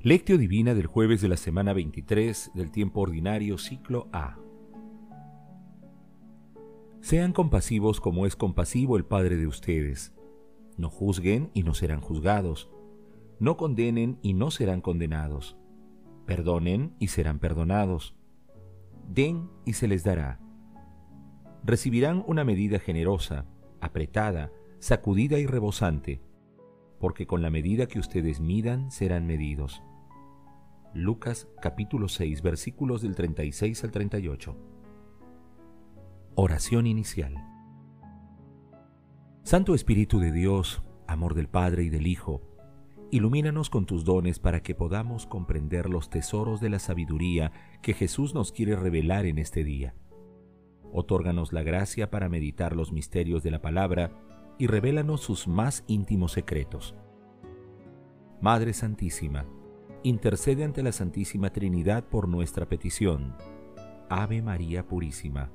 Lectio Divina del jueves de la semana 23 del tiempo ordinario ciclo A. Sean compasivos como es compasivo el Padre de ustedes. No juzguen y no serán juzgados. No condenen y no serán condenados. Perdonen y serán perdonados. Den y se les dará. Recibirán una medida generosa, apretada, sacudida y rebosante, porque con la medida que ustedes midan serán medidos. Lucas capítulo 6 versículos del 36 al 38. Oración inicial. Santo Espíritu de Dios, amor del Padre y del Hijo, ilumínanos con tus dones para que podamos comprender los tesoros de la sabiduría que Jesús nos quiere revelar en este día. Otórganos la gracia para meditar los misterios de la palabra y revélanos sus más íntimos secretos. Madre Santísima, intercede ante la Santísima Trinidad por nuestra petición. Ave María Purísima,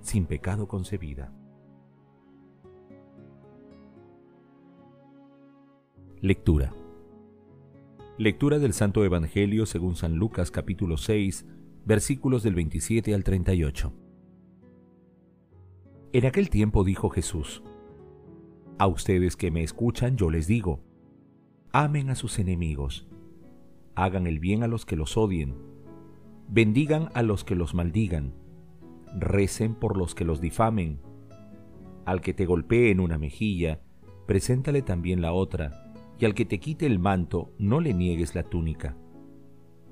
sin pecado concebida. Lectura. Lectura del Santo Evangelio según San Lucas capítulo 6, versículos del 27 al 38. En aquel tiempo dijo Jesús, A ustedes que me escuchan yo les digo, amen a sus enemigos, hagan el bien a los que los odien, bendigan a los que los maldigan, recen por los que los difamen. Al que te golpee en una mejilla, preséntale también la otra y al que te quite el manto, no le niegues la túnica.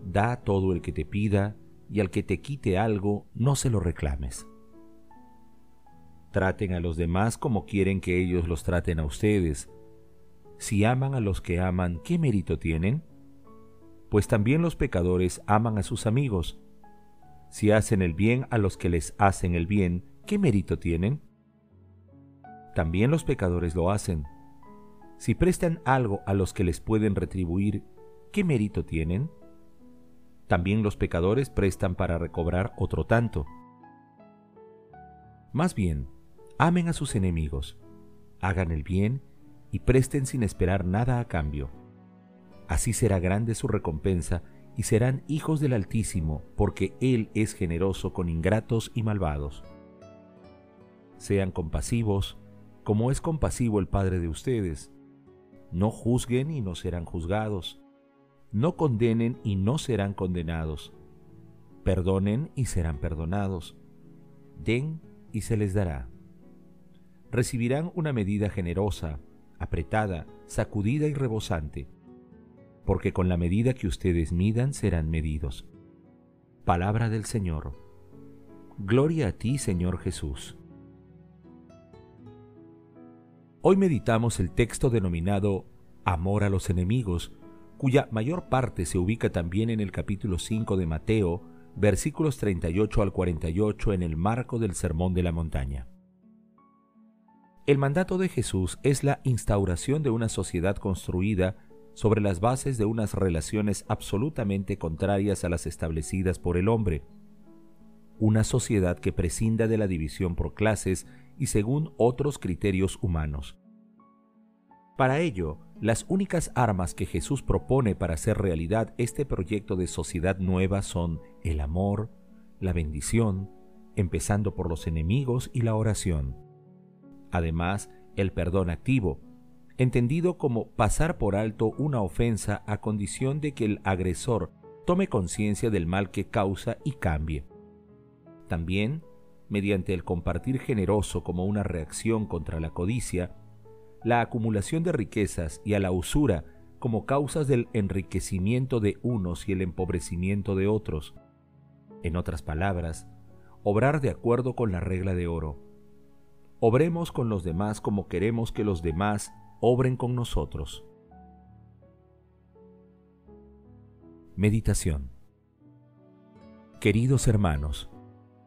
Da todo el que te pida, y al que te quite algo, no se lo reclames. Traten a los demás como quieren que ellos los traten a ustedes. Si aman a los que aman, ¿qué mérito tienen? Pues también los pecadores aman a sus amigos. Si hacen el bien a los que les hacen el bien, ¿qué mérito tienen? También los pecadores lo hacen si prestan algo a los que les pueden retribuir, ¿qué mérito tienen? También los pecadores prestan para recobrar otro tanto. Más bien, amen a sus enemigos, hagan el bien y presten sin esperar nada a cambio. Así será grande su recompensa y serán hijos del Altísimo, porque Él es generoso con ingratos y malvados. Sean compasivos, como es compasivo el Padre de ustedes no juzguen y no serán juzgados. No condenen y no serán condenados. Perdonen y serán perdonados. Den y se les dará. Recibirán una medida generosa, apretada, sacudida y rebosante, porque con la medida que ustedes midan serán medidos. Palabra del Señor. Gloria a ti, Señor Jesús. Hoy meditamos el texto denominado Amor a los enemigos, cuya mayor parte se ubica también en el capítulo 5 de Mateo, versículos 38 al 48 en el marco del Sermón de la Montaña. El mandato de Jesús es la instauración de una sociedad construida sobre las bases de unas relaciones absolutamente contrarias a las establecidas por el hombre. Una sociedad que prescinda de la división por clases y según otros criterios humanos. Para ello, las únicas armas que Jesús propone para hacer realidad este proyecto de sociedad nueva son el amor, la bendición, empezando por los enemigos y la oración. Además, el perdón activo, entendido como pasar por alto una ofensa a condición de que el agresor tome conciencia del mal que causa y cambie. También mediante el compartir generoso como una reacción contra la codicia, la acumulación de riquezas y a la usura como causas del enriquecimiento de unos y el empobrecimiento de otros. En otras palabras, obrar de acuerdo con la regla de oro. Obremos con los demás como queremos que los demás obren con nosotros. Meditación Queridos hermanos,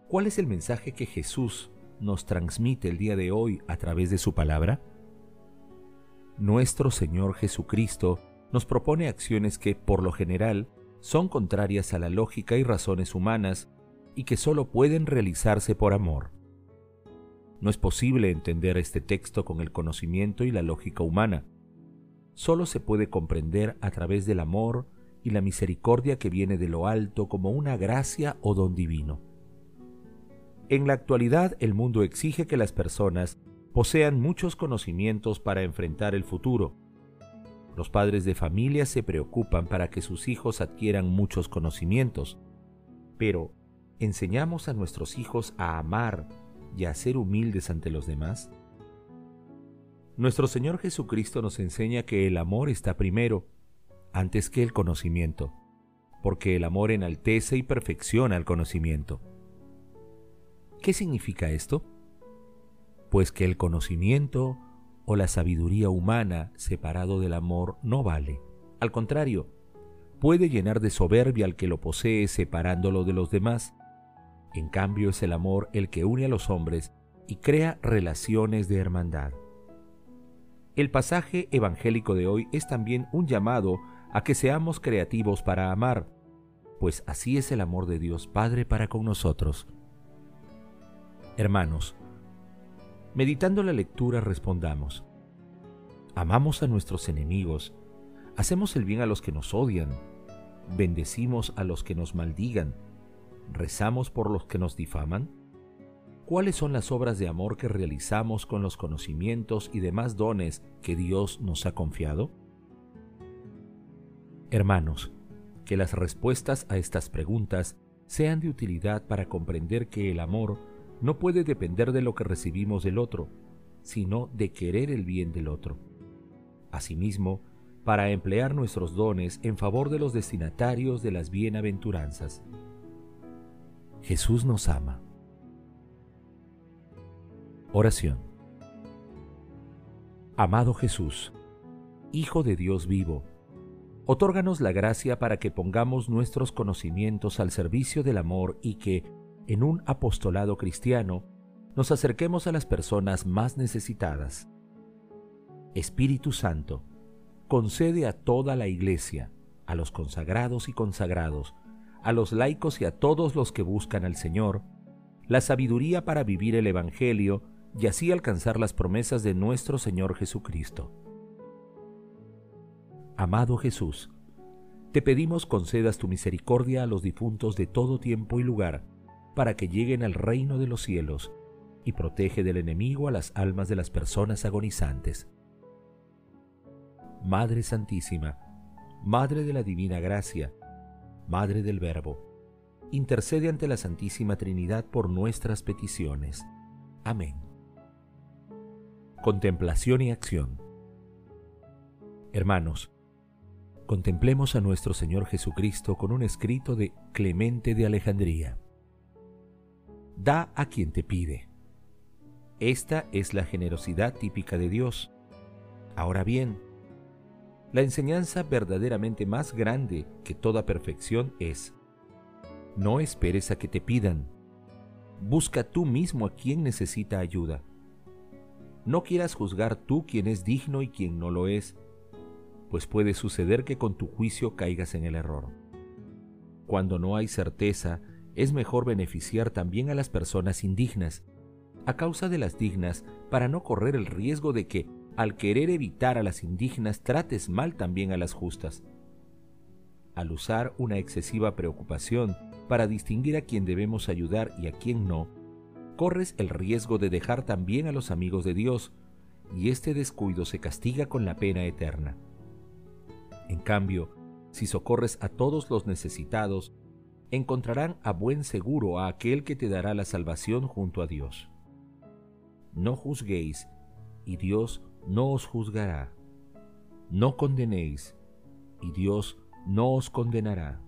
¿Cuál es el mensaje que Jesús nos transmite el día de hoy a través de su palabra? Nuestro Señor Jesucristo nos propone acciones que, por lo general, son contrarias a la lógica y razones humanas y que solo pueden realizarse por amor. No es posible entender este texto con el conocimiento y la lógica humana. solo se puede comprender a través del amor y la misericordia que viene de lo alto como una gracia o don divino. En la actualidad el mundo exige que las personas posean muchos conocimientos para enfrentar el futuro. Los padres de familia se preocupan para que sus hijos adquieran muchos conocimientos, pero ¿enseñamos a nuestros hijos a amar y a ser humildes ante los demás? Nuestro Señor Jesucristo nos enseña que el amor está primero, antes que el conocimiento, porque el amor enaltece y perfecciona el conocimiento. ¿Qué significa esto? pues que el conocimiento o la sabiduría humana separado del amor no vale. Al contrario, puede llenar de soberbia al que lo posee separándolo de los demás. En cambio es el amor el que une a los hombres y crea relaciones de hermandad. El pasaje evangélico de hoy es también un llamado a que seamos creativos para amar, pues así es el amor de Dios Padre para con nosotros. Hermanos, Meditando la lectura respondamos, amamos a nuestros enemigos, hacemos el bien a los que nos odian, bendecimos a los que nos maldigan, rezamos por los que nos difaman. ¿Cuáles son las obras de amor que realizamos con los conocimientos y demás dones que Dios nos ha confiado? Hermanos, que las respuestas a estas preguntas sean de utilidad para comprender que el amor no puede depender de lo que recibimos del otro, sino de querer el bien del otro. Asimismo, para emplear nuestros dones en favor de los destinatarios de las bienaventuranzas. Jesús nos ama. Oración. Amado Jesús, Hijo de Dios vivo, otórganos la gracia para que pongamos nuestros conocimientos al servicio del amor y que, en un apostolado cristiano, nos acerquemos a las personas más necesitadas. Espíritu Santo, concede a toda la Iglesia, a los consagrados y consagrados, a los laicos y a todos los que buscan al Señor, la sabiduría para vivir el Evangelio y así alcanzar las promesas de nuestro Señor Jesucristo. Amado Jesús, te pedimos concedas tu misericordia a los difuntos de todo tiempo y lugar, para que lleguen al reino de los cielos y protege del enemigo a las almas de las personas agonizantes. Madre Santísima, Madre de la Divina Gracia, Madre del Verbo, intercede ante la Santísima Trinidad por nuestras peticiones. Amén. Contemplación y acción. Hermanos, contemplemos a nuestro Señor Jesucristo con un escrito de Clemente de Alejandría. Da a quien te pide. Esta es la generosidad típica de Dios. Ahora bien, la enseñanza verdaderamente más grande que toda perfección es, no esperes a que te pidan, busca tú mismo a quien necesita ayuda. No quieras juzgar tú quién es digno y quién no lo es, pues puede suceder que con tu juicio caigas en el error. Cuando no hay certeza es mejor beneficiar también a las personas indignas, a causa de las dignas, para no correr el riesgo de que, al querer evitar a las indignas, trates mal también a las justas. Al usar una excesiva preocupación para distinguir a quien debemos ayudar y a quien no, corres el riesgo de dejar también a los amigos de Dios, y este descuido se castiga con la pena eterna. En cambio, si socorres a todos los necesitados, encontrarán a buen seguro a aquel que te dará la salvación junto a Dios. No juzguéis, y Dios no os juzgará. No condenéis, y Dios no os condenará.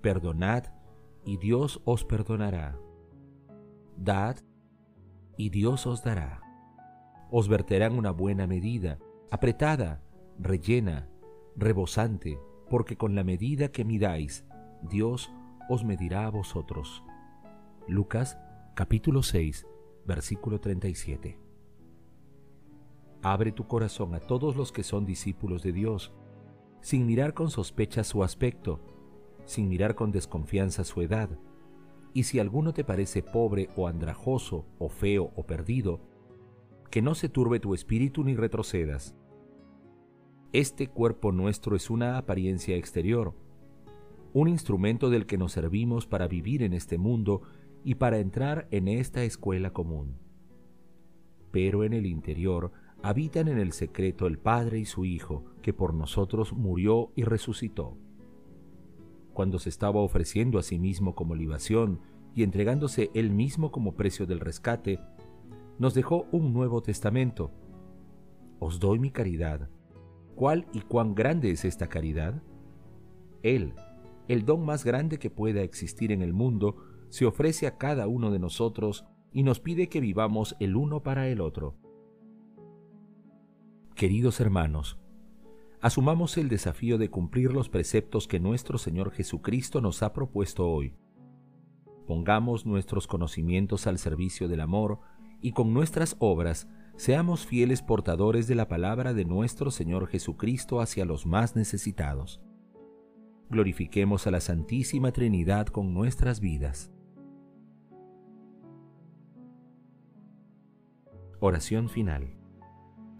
Perdonad, y Dios os perdonará. Dad, y Dios os dará. Os verterán una buena medida, apretada, rellena, rebosante, porque con la medida que midáis, Dios os medirá a vosotros. Lucas capítulo 6, versículo 37. Abre tu corazón a todos los que son discípulos de Dios, sin mirar con sospecha su aspecto, sin mirar con desconfianza su edad, y si alguno te parece pobre o andrajoso o feo o perdido, que no se turbe tu espíritu ni retrocedas. Este cuerpo nuestro es una apariencia exterior, un instrumento del que nos servimos para vivir en este mundo y para entrar en esta escuela común. Pero en el interior habitan en el secreto el Padre y su Hijo, que por nosotros murió y resucitó. Cuando se estaba ofreciendo a sí mismo como libación y entregándose él mismo como precio del rescate, nos dejó un nuevo testamento. Os doy mi caridad. ¿Cuál y cuán grande es esta caridad? Él, el don más grande que pueda existir en el mundo, se ofrece a cada uno de nosotros y nos pide que vivamos el uno para el otro. Queridos hermanos, asumamos el desafío de cumplir los preceptos que nuestro Señor Jesucristo nos ha propuesto hoy. Pongamos nuestros conocimientos al servicio del amor y con nuestras obras seamos fieles portadores de la palabra de nuestro Señor Jesucristo hacia los más necesitados glorifiquemos a la Santísima Trinidad con nuestras vidas. Oración final.